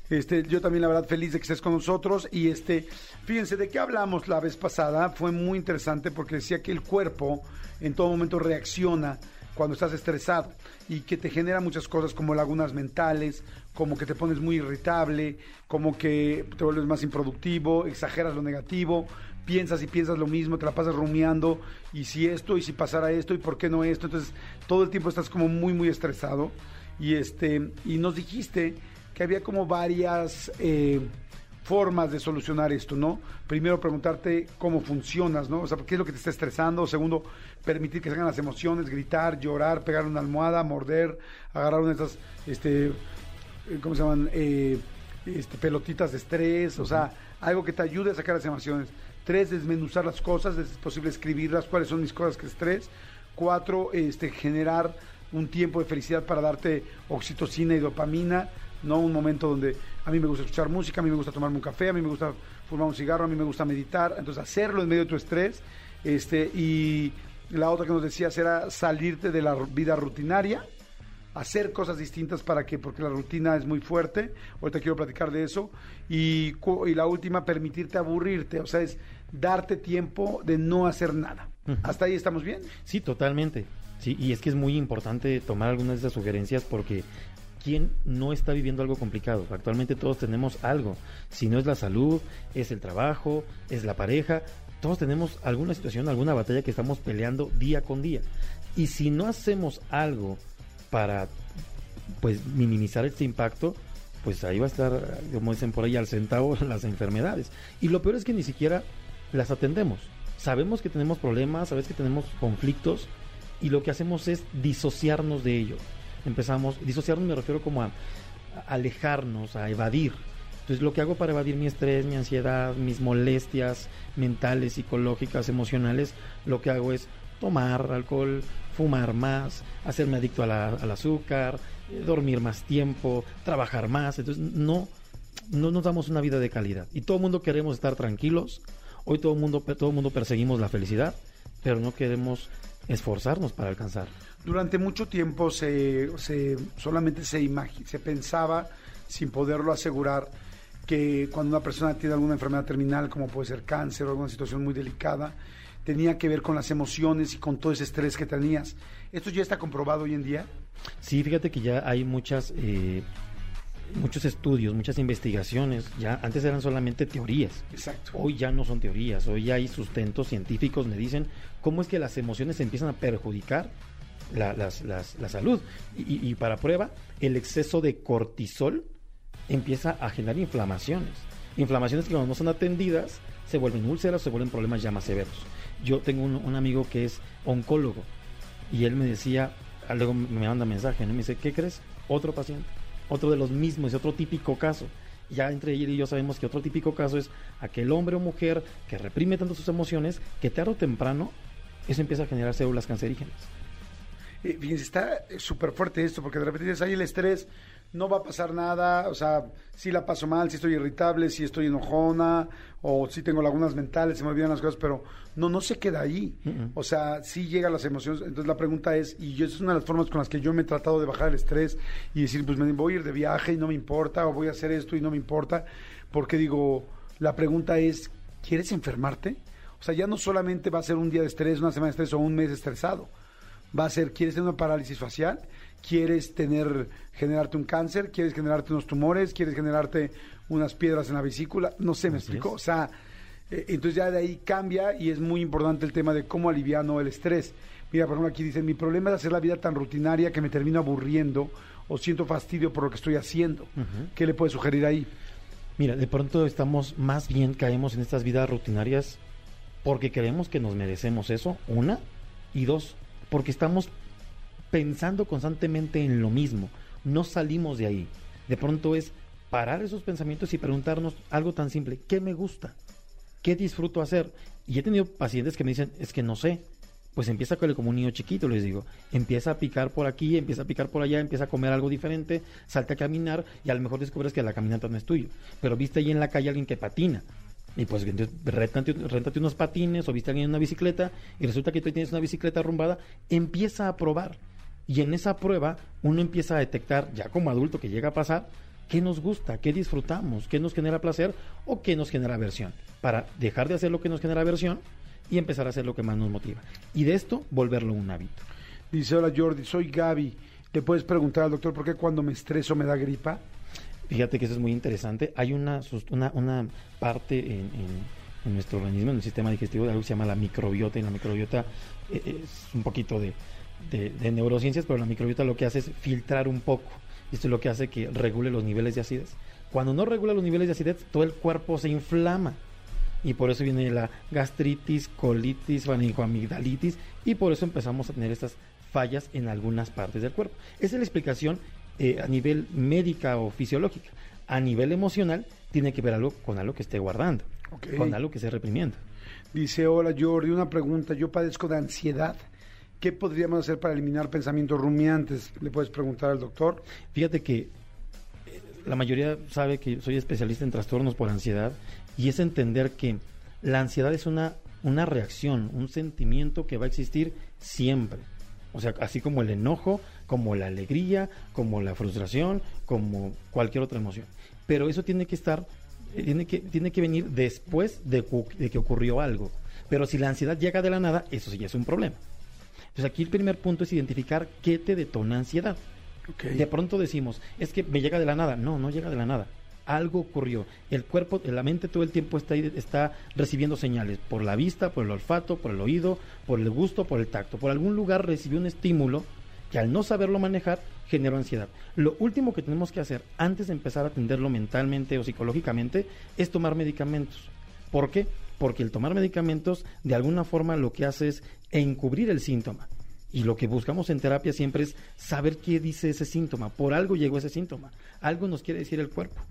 Este, yo también la verdad feliz de que estés con nosotros y este, fíjense de qué hablamos la vez pasada, fue muy interesante porque decía que el cuerpo en todo momento reacciona cuando estás estresado y que te genera muchas cosas como lagunas mentales, como que te pones muy irritable, como que te vuelves más improductivo, exageras lo negativo, piensas y piensas lo mismo, te la pasas rumiando y si esto y si pasara esto y por qué no esto, entonces todo el tiempo estás como muy muy estresado y este y nos dijiste que había como varias eh, formas de solucionar esto, ¿no? Primero preguntarte cómo funcionas, ¿no? O sea, qué es lo que te está estresando. Segundo, permitir que salgan las emociones, gritar, llorar, pegar una almohada, morder, agarrar una de esas, este, ¿cómo se llaman? Eh, este, pelotitas de estrés, o sea, algo que te ayude a sacar las emociones. Tres, desmenuzar las cosas, es posible escribirlas, cuáles son mis cosas que estrés. Cuatro, este, generar un tiempo de felicidad para darte oxitocina y dopamina, no un momento donde a mí me gusta escuchar música, a mí me gusta tomarme un café, a mí me gusta fumar un cigarro, a mí me gusta meditar, entonces hacerlo en medio de tu estrés, este, y la otra que nos decías era salirte de la vida rutinaria, hacer cosas distintas para que, porque la rutina es muy fuerte, ahorita quiero platicar de eso, y, y la última, permitirte aburrirte, o sea, es darte tiempo de no hacer nada, ¿Hasta ahí estamos bien? Sí, totalmente. Sí, y es que es muy importante tomar algunas de esas sugerencias porque ¿quién no está viviendo algo complicado? Actualmente todos tenemos algo. Si no es la salud, es el trabajo, es la pareja. Todos tenemos alguna situación, alguna batalla que estamos peleando día con día. Y si no hacemos algo para pues minimizar este impacto, pues ahí va a estar, como dicen por ahí, al centavo [laughs] las enfermedades. Y lo peor es que ni siquiera las atendemos. Sabemos que tenemos problemas, sabes que tenemos conflictos y lo que hacemos es disociarnos de ello. Empezamos, disociarnos me refiero como a alejarnos, a evadir. Entonces lo que hago para evadir mi estrés, mi ansiedad, mis molestias mentales, psicológicas, emocionales, lo que hago es tomar alcohol, fumar más, hacerme adicto a la- al azúcar, eh, dormir más tiempo, trabajar más. Entonces no, no nos damos una vida de calidad. Y todo el mundo queremos estar tranquilos. Hoy todo el mundo, todo mundo perseguimos la felicidad, pero no queremos esforzarnos para alcanzar. Durante mucho tiempo se, se- solamente se, imagi- se pensaba, sin poderlo asegurar, que cuando una persona tiene alguna enfermedad terminal, como puede ser cáncer o alguna situación muy delicada, tenía que ver con las emociones y con todo ese estrés que tenías. ¿Esto ya está comprobado hoy en día? Sí, fíjate que ya hay muchas, eh, muchos estudios, muchas investigaciones. Ya antes eran solamente teorías. Exacto. Hoy ya no son teorías. Hoy ya hay sustentos científicos. Me dicen cómo es que las emociones empiezan a perjudicar la, las- las- la salud. Y, y- y para prueba, el exceso de cortisol empieza a generar inflamaciones. Inflamaciones que cuando no son atendidas se vuelven úlceras, se vuelven problemas ya más severos. Yo tengo un, un amigo que es oncólogo y él me decía, luego me manda mensaje, ¿no? me dice, ¿qué crees? Otro paciente, otro de los mismos, otro típico caso. Ya entre él y yo sabemos que otro típico caso es aquel hombre o mujer que reprime tanto sus emociones que tarde o temprano eso empieza a generar células cancerígenas. Eh, está eh, súper fuerte esto, porque de repente dices, hay el estrés, no va a pasar nada, o sea, si la paso mal, si estoy irritable, si estoy enojona, o si tengo lagunas mentales, se me olvidan las cosas, pero no, no se queda ahí. O sea, sí llegan las emociones. Entonces la pregunta es, y yo, esa es una de las formas con las que yo me he tratado de bajar el estrés y decir, pues me voy a ir de viaje y no me importa, o voy a hacer esto y no me importa, porque digo, la pregunta es, ¿quieres enfermarte? O sea, ya no solamente va a ser un día de estrés, una semana de estrés o un mes estresado va a ser, ¿quieres tener una parálisis facial? ¿Quieres tener, generarte un cáncer? ¿Quieres generarte unos tumores? ¿Quieres generarte unas piedras en la vesícula? No sé, ¿me Así explico? es. O sea, eh, entonces ya de ahí cambia y es muy importante el tema de cómo aliviano el estrés. Mira, por ejemplo, aquí dice, mi problema es hacer la vida tan rutinaria que me termino aburriendo o siento fastidio por lo que estoy haciendo. ¿Qué le puedes sugerir ahí? Mira, de pronto estamos más bien caemos en estas vidas rutinarias porque creemos que nos merecemos eso, una, y dos, porque estamos pensando constantemente en lo mismo, no salimos de ahí. De pronto es parar esos pensamientos y preguntarnos algo tan simple, ¿qué me gusta? ¿Qué disfruto hacer? Y he tenido pacientes que me dicen, es que no sé. Pues empieza con el como un niño chiquito, les digo. Empieza a picar por aquí, empieza a picar por allá, empieza a comer algo diferente, salta a caminar y a lo mejor descubres que la caminata no es tuyo. Pero viste ahí en la calle a alguien que patina. Y pues entonces réntate, réntate unos patines o viste a alguien en una bicicleta y resulta que tú tienes una bicicleta arrumbada. Empieza a probar. Y en esa prueba uno empieza a detectar, ya como adulto que llega a pasar, qué nos gusta, qué disfrutamos, qué nos genera placer o qué nos genera aversión. Para dejar de hacer lo que nos genera aversión y empezar a hacer lo que más nos motiva. Y de esto volverlo un hábito. Dice, hola Jordi, soy Gaby. ¿Le puedes preguntar al doctor por qué cuando me estreso me da gripa? Fíjate que eso es muy interesante. Hay una, una, una parte en, en- en nuestro organismo, en el sistema digestivo, de algo que se llama la microbiota. Y la microbiota eh, es un poquito de, de- de neurociencias, pero la microbiota lo que hace es filtrar un poco. Y esto es lo que hace que regule los niveles de acidez. Cuando no regula los niveles de acidez, todo el cuerpo se inflama. Y por eso viene la gastritis, colitis, faringoamigdalitis. Y por eso empezamos a tener estas fallas en algunas partes del cuerpo. Esa es la explicación eh, a nivel médica o fisiológica. A nivel emocional, tiene que ver algo con algo que esté guardando, con algo que esté reprimiendo. Dice, hola Jordi, una pregunta. Yo padezco de ansiedad. ¿Qué podríamos hacer para eliminar pensamientos rumiantes? ¿Le puedes preguntar al doctor? Fíjate que eh, la mayoría sabe que soy especialista en trastornos por ansiedad y es entender que la ansiedad es una, una reacción, un sentimiento que va a existir siempre. O sea, así como el enojo, como la alegría, como la frustración, como cualquier otra emoción. Pero eso tiene que estar, eh, tiene que, tiene que venir después de, que ocurrió algo. Pero si la ansiedad llega de la nada, eso sí ya es un problema. Entonces aquí el primer punto es identificar qué te detona ansiedad. De pronto decimos, es que me llega de la nada. No, no llega de la nada. Algo ocurrió. El cuerpo, la mente todo el tiempo está, está recibiendo señales por la vista, por el olfato, por el oído, por el gusto, por el tacto. Por algún lugar recibió un estímulo que al no saberlo manejar generó ansiedad. Lo último que tenemos que hacer antes de empezar a atenderlo mentalmente o psicológicamente es tomar medicamentos. ¿Por qué? Porque el tomar medicamentos de alguna forma lo que hace es encubrir el síntoma. Y lo que buscamos en terapia siempre es saber qué dice ese síntoma. Por algo llegó ese síntoma. Algo nos quiere decir el cuerpo.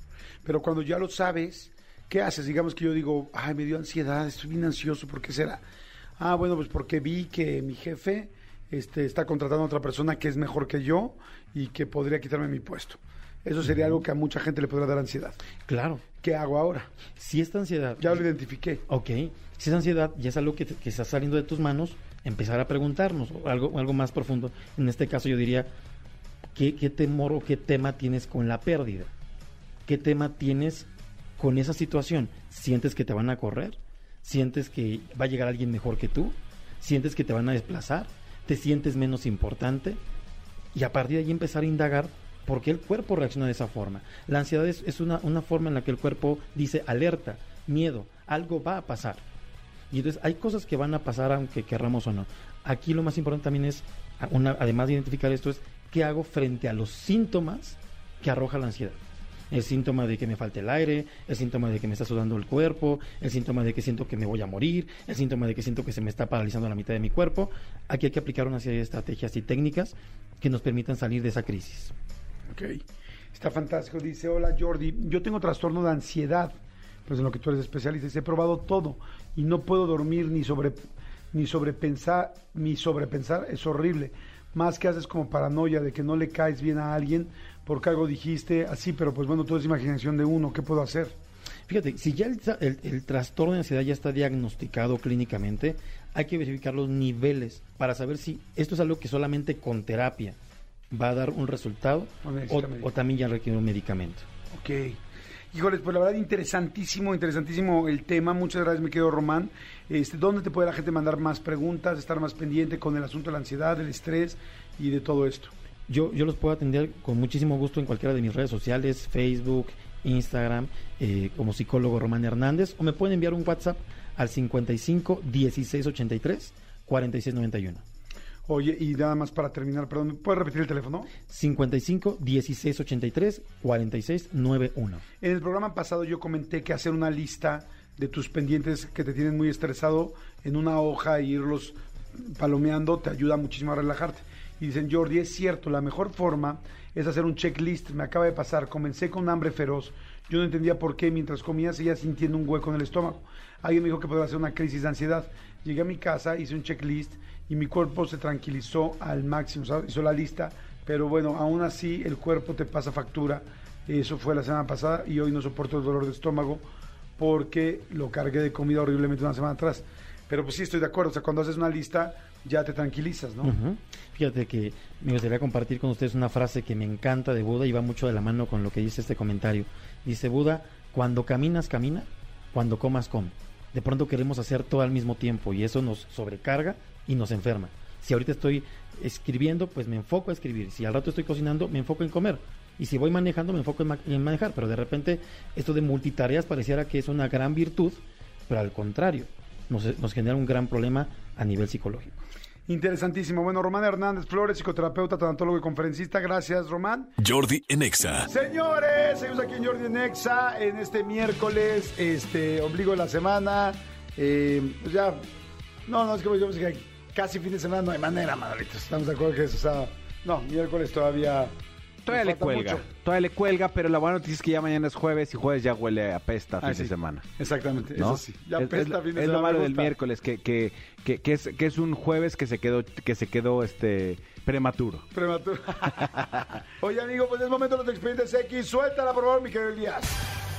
Pero cuando ya lo sabes, ¿qué haces? Digamos que yo digo, ay, me dio ansiedad, estoy bien ansioso, ¿por qué será? Ah, bueno, pues porque vi que mi jefe este, está contratando a otra persona que es mejor que yo y que podría quitarme mi puesto. Eso sería algo que a mucha gente le podría dar ansiedad. Claro. ¿Qué hago ahora? Si esta ansiedad... Ya lo identifiqué. Ok. Si esa ansiedad ya es algo que, te- que está saliendo de tus manos, empezar a preguntarnos algo, algo más profundo. En este caso yo diría, ¿qué, ¿qué temor o qué tema tienes con la pérdida? ¿Qué tema tienes con esa situación? ¿Sientes que te van a correr? ¿Sientes que va a llegar alguien mejor que tú? ¿Sientes que te van a desplazar? ¿Te sientes menos importante? Y a partir de ahí empezar a indagar por qué el cuerpo reacciona de esa forma. La ansiedad es, una, una forma en la que el cuerpo dice alerta, miedo, algo va a pasar. Y entonces hay cosas que van a pasar aunque querramos o no. Aquí lo más importante también es, además de identificar esto, es qué hago frente a los síntomas que arroja la ansiedad. El síntoma de que me falte el aire, el síntoma de que me está sudando el cuerpo, el síntoma de que siento que me voy a morir, el síntoma de que siento que se me está paralizando la mitad de mi cuerpo. Aquí hay que aplicar una serie de estrategias y técnicas que nos permitan salir de esa crisis. Ok. Está fantástico. Dice, hola Jordi, yo tengo trastorno de ansiedad, pues en lo que tú eres especialista. Dice, he probado todo y no puedo dormir ni sobre ni sobrepensar, ni sobrepensar es horrible. Más que haces como paranoia de que no le caes bien a alguien porque algo dijiste así, pero pues bueno, todo es imaginación de uno, ¿qué puedo hacer? Fíjate, si ya el, tra- el- el trastorno de ansiedad ya está diagnosticado clínicamente, hay que verificar los niveles para saber si esto es algo que solamente con terapia va a dar un resultado O también ya requiere un medicamento. Ok. Híjoles, pues la verdad interesantísimo, interesantísimo el tema. Muchas gracias, mi querido Román. Este, ¿Dónde te puede la gente mandar más preguntas, estar más pendiente con el asunto de la ansiedad, del estrés y de todo esto? Yo, yo los puedo atender con muchísimo gusto en cualquiera de mis redes sociales, Facebook, Instagram, eh, como psicólogo Román Hernández, o me pueden enviar un WhatsApp al 55 16 83 46 91. Oye, y nada más para terminar, perdón, ¿me ¿puedes repetir el teléfono? 55 16 83 46 91. En el programa pasado yo comenté que hacer una lista de tus pendientes que te tienen muy estresado en una hoja e irlos palomeando te ayuda muchísimo a relajarte. Y dicen, Jordi, es cierto, la mejor forma es hacer un checklist. Me acaba de pasar, comencé con hambre feroz. Yo no entendía por qué mientras comía seguía sintiendo un hueco en el estómago. Alguien me dijo que podía hacer una crisis de ansiedad. Llegué a mi casa, hice un checklist y mi cuerpo se tranquilizó al máximo. Hizo la lista, pero bueno, aún así el cuerpo te pasa factura. Eso fue la semana pasada y hoy no soporto el dolor de estómago porque lo cargué de comida horriblemente una semana atrás. Pero pues sí estoy de acuerdo, o sea, cuando haces una lista ya te tranquilizas, ¿no? Fíjate que me gustaría compartir con ustedes una frase que me encanta de Buda y va mucho de la mano con lo que dice este comentario. Dice Buda, cuando caminas, camina, cuando comas, come. De pronto queremos hacer todo al mismo tiempo y eso nos sobrecarga y nos enferma. Si ahorita estoy escribiendo, pues me enfoco a escribir. Si al rato estoy cocinando, me enfoco en comer. Y si voy manejando, me enfoco en, ma- en manejar. Pero de repente esto de multitareas pareciera que es una gran virtud, pero al contrario, nos genera un gran problema a nivel psicológico. Interesantísimo. Bueno, Román Hernández Flores, psicoterapeuta, tanatólogo y conferencista. Gracias, Román. Jordi en Exa. Señores, seguimos aquí en Jordi Nexa en este miércoles, este, ombligo de la semana. Eh, pues ya, no, no, es que digamos que casi fin de semana no hay manera, madritos. Estamos de acuerdo que eso, o sea, no, miércoles todavía. Todavía le cuelga. mucho. Todavía le cuelga, pero la buena noticia es que ya mañana es jueves y jueves ya huele a pesta Ah, fin sí. de semana. Exactamente, ¿no? eso sí. Ya es, apesta es- fin de es semana, lo malo del miércoles, que, que, que, que es, que es un jueves que se quedó, que se quedó este prematuro. Prematuro. [laughs] Oye, amigo, pues es momento de los expedientes X. Suéltala, por favor, mi querido Elías.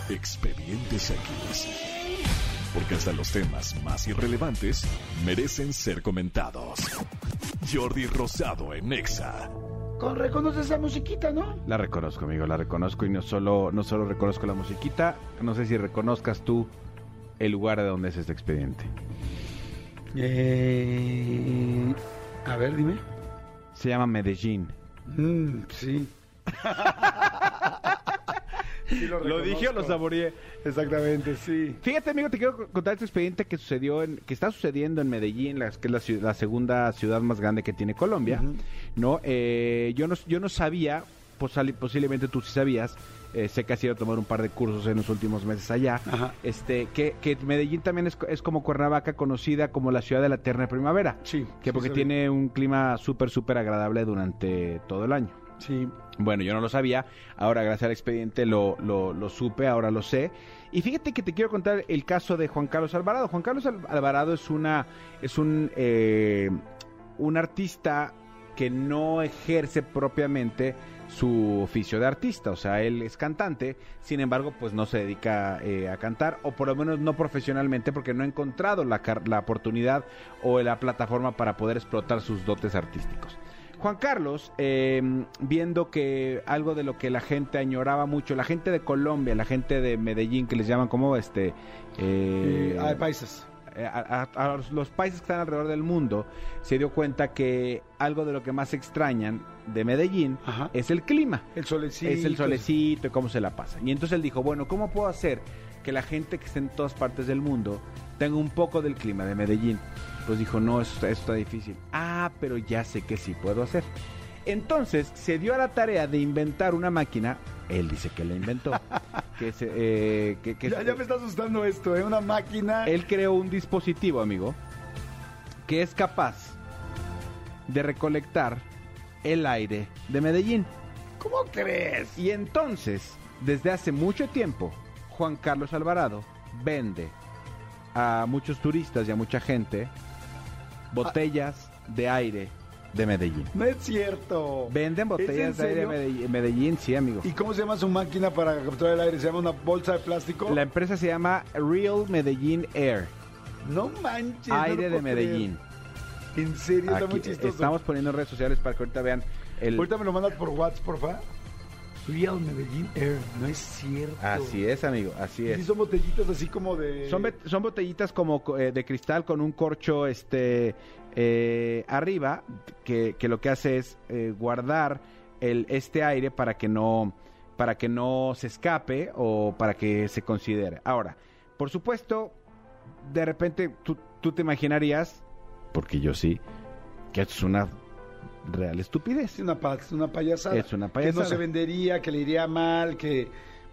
Expedientes X. Porque hasta los temas más irrelevantes merecen ser comentados. Jordi Rosado en Exa. Con, reconoces esa musiquita, ¿no? La reconozco, amigo, la reconozco y no solo, no solo reconozco la musiquita, no sé si reconozcas tú el lugar de donde es este expediente. Eh, a ver, dime. Se llama Medellín. Mm, sí. [laughs] Sí ¿Lo dije o lo saboreé? Exactamente, sí. Fíjate, amigo, te quiero contar este expediente que sucedió en, que está sucediendo en Medellín, la- que es la, segunda ciudad más grande que tiene Colombia. No, Eh, yo no, yo no sabía, posiblemente tú sí sabías. Eh, sé que has ido a tomar un par de cursos en los últimos meses allá. Ajá. Este, que, que Medellín también es, es como Cuernavaca, conocida como la ciudad de la eterna primavera. Sí. Que sí porque tiene un clima súper, súper agradable durante todo el año. Sí. Bueno, yo no lo sabía, ahora gracias al expediente lo, lo, lo supe, ahora lo sé. Y fíjate que te quiero contar el caso de Juan Carlos Alvarado. Juan Carlos Al- Alvarado es una es un eh, un artista que no ejerce propiamente su oficio de artista, o sea, él es cantante, sin embargo, pues no se dedica eh, a cantar, o por lo menos no profesionalmente, porque no ha encontrado la, la oportunidad o la plataforma para poder explotar sus dotes artísticos. Juan Carlos, eh, viendo que algo de lo que la gente añoraba mucho, la gente de Colombia, la gente de Medellín, que les llaman como este... eh, Eh, eh, a, a- a los- países que están alrededor del mundo, se dio cuenta que algo de lo que más extrañan de Medellín Ajá. es el clima. El solecito. Es el solecito y cómo se la pasa. Y entonces él dijo, bueno, ¿cómo puedo hacer que la gente que esté en todas partes del mundo tenga un poco del clima de Medellín? Pues dijo, no, eso, eso está difícil. Ah, pero ya sé que sí puedo hacer. Entonces se dio a la tarea de inventar una máquina, él dice que la inventó, [laughs] que, se, eh, que, que Ya, ya me está asustando esto, ¿eh? Una máquina. él creó un dispositivo, amigo, que es capaz de recolectar el aire de Medellín. ¿Cómo crees? Y entonces, desde hace mucho tiempo, Juan Carlos Alvarado vende a muchos turistas y a mucha gente botellas de aire de Medellín. No es cierto. Venden botellas ¿Es de aire de? Medellín, Medellín, sí, amigo. ¿Y cómo se llama su máquina para capturar el aire? ¿Se llama una bolsa de plástico? La empresa se llama Real Medellín Air, No manches. no aire de creer. Medellín. En serio, está muy chistoso. estamos poniendo en redes sociales para que ahorita vean el... Ahorita me lo mandas por WhatsApp, porfa. Real Medellín Air. No es cierto. Así es, amigo, así Sí, es. son botellitas así como de... Son, botellitas como co- eh, de cristal con un corcho este eh, arriba que, que lo que hace es eh, guardar el, este aire para que no para que no se escape o para que se considere. Ahora, por supuesto, de repente tú, tú te imaginarías, porque yo sí, que esto es una real estupidez. Es una, es una payasada. Es una Que payasada. no se vendería, que le iría mal, que...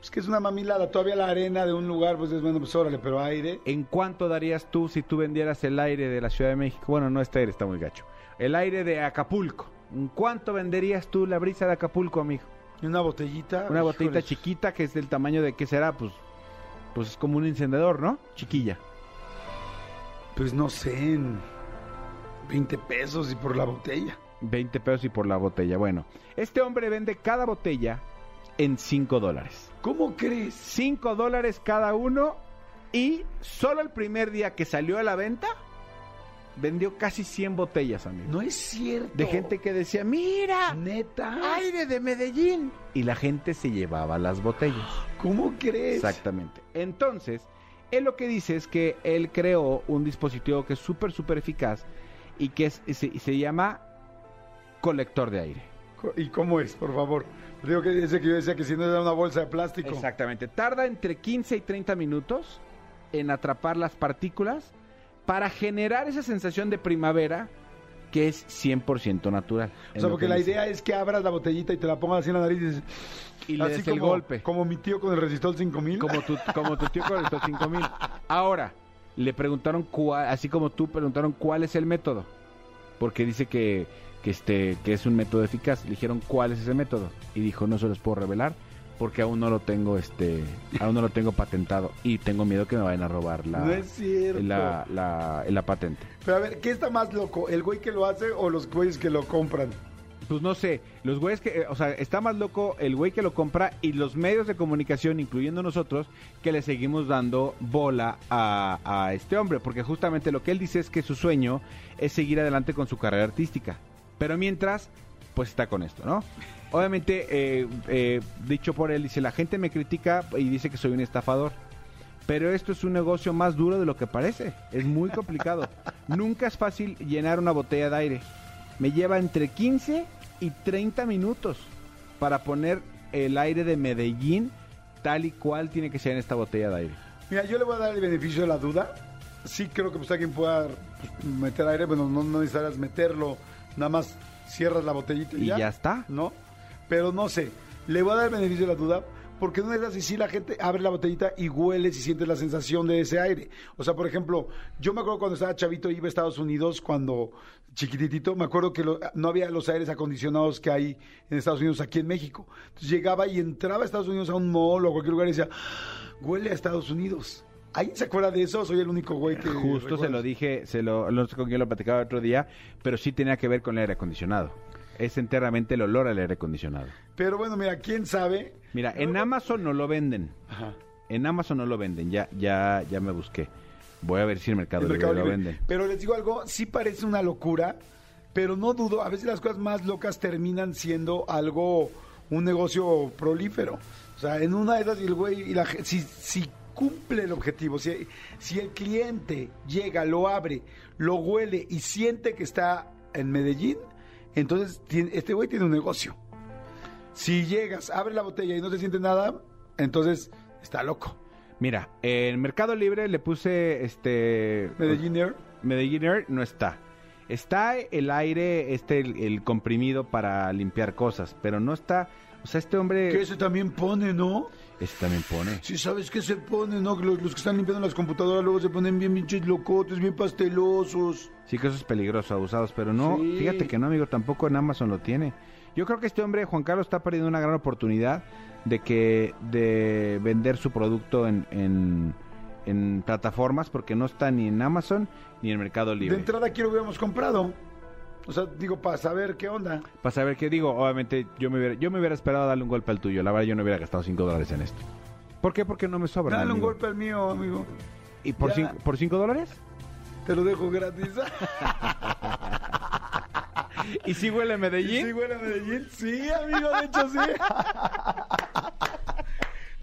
Pues que es una mamilada. Todavía la arena de un lugar, pues es bueno, pues órale, pero aire... ¿En cuánto darías tú si tú vendieras el aire de la Ciudad de México? Bueno, no, este aire está muy gacho. El aire de Acapulco. ¿En cuánto venderías tú la brisa de Acapulco, amigo? Una botellita. Una botellita híjoles. chiquita que es del tamaño de, ¿qué será? Pues, pues es como un encendedor, ¿no? Chiquilla. Pues no sé, en 20 pesos y por la botella. 20 pesos y por la botella. Bueno, este hombre vende cada botella en 5 dólares. ¿Cómo crees? 5 dólares cada uno y solo el primer día que salió a la venta vendió casi 100 botellas, amigo. No es cierto. De gente que decía, mira, Neta. aire de Medellín. Y la gente se llevaba las botellas. ¿Cómo crees? Exactamente. Entonces, él lo que dice es que él creó un dispositivo que es súper, súper eficaz y que es, se, se llama colector de aire. ¿Y cómo es, por favor? Digo que ese que yo decía que si no era una bolsa de plástico. Exactamente. Tarda entre 15 y 30 minutos en atrapar las partículas para generar esa sensación de primavera que es 100% natural. O sea, porque la idea es que abras la botellita y te la pongas así en la nariz y, dices- Y le así des el como, golpe. Como mi tío con el resistol 5000. Como tu, como tu tío con estos 5000. Ahora, le preguntaron cuál, así como tú preguntaron cuál es el método. Porque dice que, que este, que es un método eficaz. Le dijeron cuál es ese método. Y dijo, no se los puedo revelar porque aún no lo tengo, este, aún no lo tengo patentado. Y tengo miedo que me vayan a robar la, No es cierto. la, la, la patente. Pero a ver, ¿qué está más loco? ¿El güey que lo hace o los güeyes que lo compran? Pues no sé, los güeyes que, eh, o sea, está más loco el güey que lo compra y los medios de comunicación, incluyendo nosotros, que le seguimos dando bola a, a este hombre, porque justamente lo que él dice es que su sueño es seguir adelante con su carrera artística. Pero mientras, pues está con esto, ¿no? Obviamente, eh, eh, dicho por él, dice, la gente me critica y dice que soy un estafador. Pero esto es un negocio más duro de lo que parece. Es muy complicado. [laughs] Nunca es fácil llenar una botella de aire. Me lleva entre 15 y 30 minutos para poner el aire de Medellín tal y cual tiene que ser en esta botella de aire. Mira, yo le voy a dar el beneficio de la duda. Sí creo que pues alguien pueda meter aire, bueno, no, no necesitas meterlo, nada más cierras la botellita y, Y ya está. ¿no? Pero no sé, le voy a dar el beneficio de la duda porque no es así si la gente abre la botellita y huele si sientes la sensación de ese aire. O sea, por ejemplo, yo me acuerdo cuando estaba chavito iba a Estados Unidos cuando chiquititito, me acuerdo que lo- no había los aires acondicionados que hay en Estados Unidos aquí en México. Entonces llegaba y entraba a Estados Unidos a un mall o a cualquier lugar y decía, "Ah, huele a Estados Unidos. ¿Alguien se acuerda de eso? Soy el único güey que Justo se lo dije, se lo, no sé con quién lo platicaba el otro día, pero sí tenía que ver con el aire acondicionado. Es enteramente el olor al aire acondicionado. Pero bueno, mira, quién sabe. Mira, en Amazon no lo venden. Ajá. En Amazon no lo venden, ya, ya, ya me busqué. Voy a ver si en Mercado El Libre Mercado lo venden. Pero les digo algo, sí parece una locura, pero no dudo, a veces las cosas más locas terminan siendo algo, un negocio prolífero. O sea, en una de esas, y el güey, y la, si, si cumple el objetivo, si, si el cliente llega, lo abre, lo huele y siente que está en Medellín, entonces tiene- este güey tiene un negocio. Si llegas, abre la botella y no se siente nada, entonces está loco. Mira, en Mercado Libre le puse este... Medellín Air. Medellín Air no está. Está el aire, este, el, el comprimido para limpiar cosas, pero no está... O sea, este hombre... Que ese también pone, ¿no? Ese también pone. Sí, ¿sabes qué se pone, no? Que Los, los que están limpiando las computadoras luego se ponen bien pinches locotes, bien pastelosos. Sí que eso es peligroso, abusados, pero no, Sí. fíjate que no, amigo, tampoco en Amazon lo tiene. Yo creo que este hombre, Juan Carlos, está perdiendo una gran oportunidad de que de vender su producto en, en, en plataformas porque no está ni en Amazon ni en Mercado De Libre. entrada aquí lo hubiéramos comprado. O sea, digo, para saber qué onda. Para saber qué digo, obviamente yo me hubiera, yo me hubiera esperado darle un golpe al tuyo. La verdad, yo no hubiera gastado 5 dólares en esto. ¿Por qué? Porque no me sobra. Dale un golpe al mío, amigo. ¿Y por cinco, por 5 dólares? Te lo dejo gratis. [laughs] [laughs] ¿Y si huele a Medellín? ¿Sí huele a Medellín? Sí, amigo, de hecho sí. [laughs]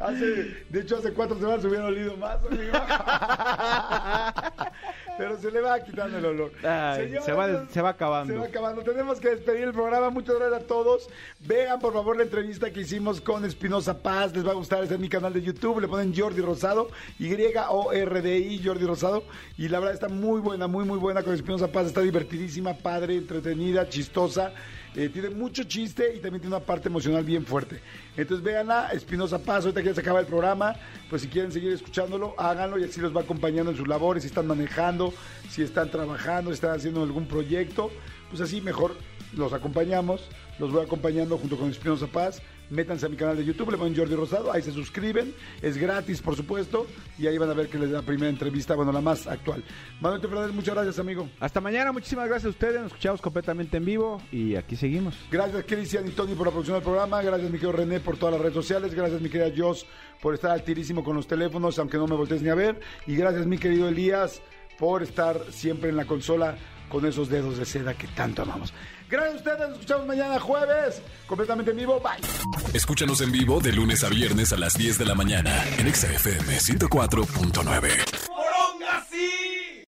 Hace, de hecho, hace cuatro semanas hubiera olido más, amigo. [laughs] Pero se le va quitando el olor. Ay, se, va, se va acabando. Se va acabando. Tenemos que despedir el programa. Muchas gracias a todos. Vean, por favor, la entrevista que hicimos con Espinosa Paz. Les va a gustar. Está en mi canal de YouTube. Le ponen Jordi Rosado. Y-O-R-D-I, Jordi Rosado. Y la verdad está muy buena, muy, muy buena con Espinosa Paz. Está divertidísima, padre, entretenida, chistosa. Eh, tiene mucho chiste y también tiene una parte emocional bien fuerte. Entonces véanla, Espinosa Paz, ahorita que ya se acaba el programa, pues si quieren seguir escuchándolo, háganlo y así los va acompañando en sus labores, si están manejando, si están trabajando, si están haciendo algún proyecto, pues así mejor los acompañamos, los voy acompañando junto con Espinosa Paz. Métanse a mi canal de YouTube, le ponen Jordi Rosado, ahí se suscriben, es gratis por supuesto, y ahí van a ver que les da la primera entrevista, bueno, la más actual. Manuel Fernández, muchas gracias amigo. Hasta mañana, muchísimas gracias a ustedes. Nos escuchamos completamente en vivo y aquí seguimos. Gracias Cristian y Tony por la producción del programa, gracias mi querido René por todas las redes sociales, gracias mi querida Jos por estar altirísimo con los teléfonos, aunque no me voltees ni a ver, y gracias mi querido Elías por estar siempre en la consola con esos dedos de seda que tanto amamos. Gracias ustedes, nos escuchamos mañana jueves, completamente en vivo. Bye. Escúchanos en vivo de lunes a viernes a las 10 de la mañana en XFM 104.9. ¡Poronga, sí!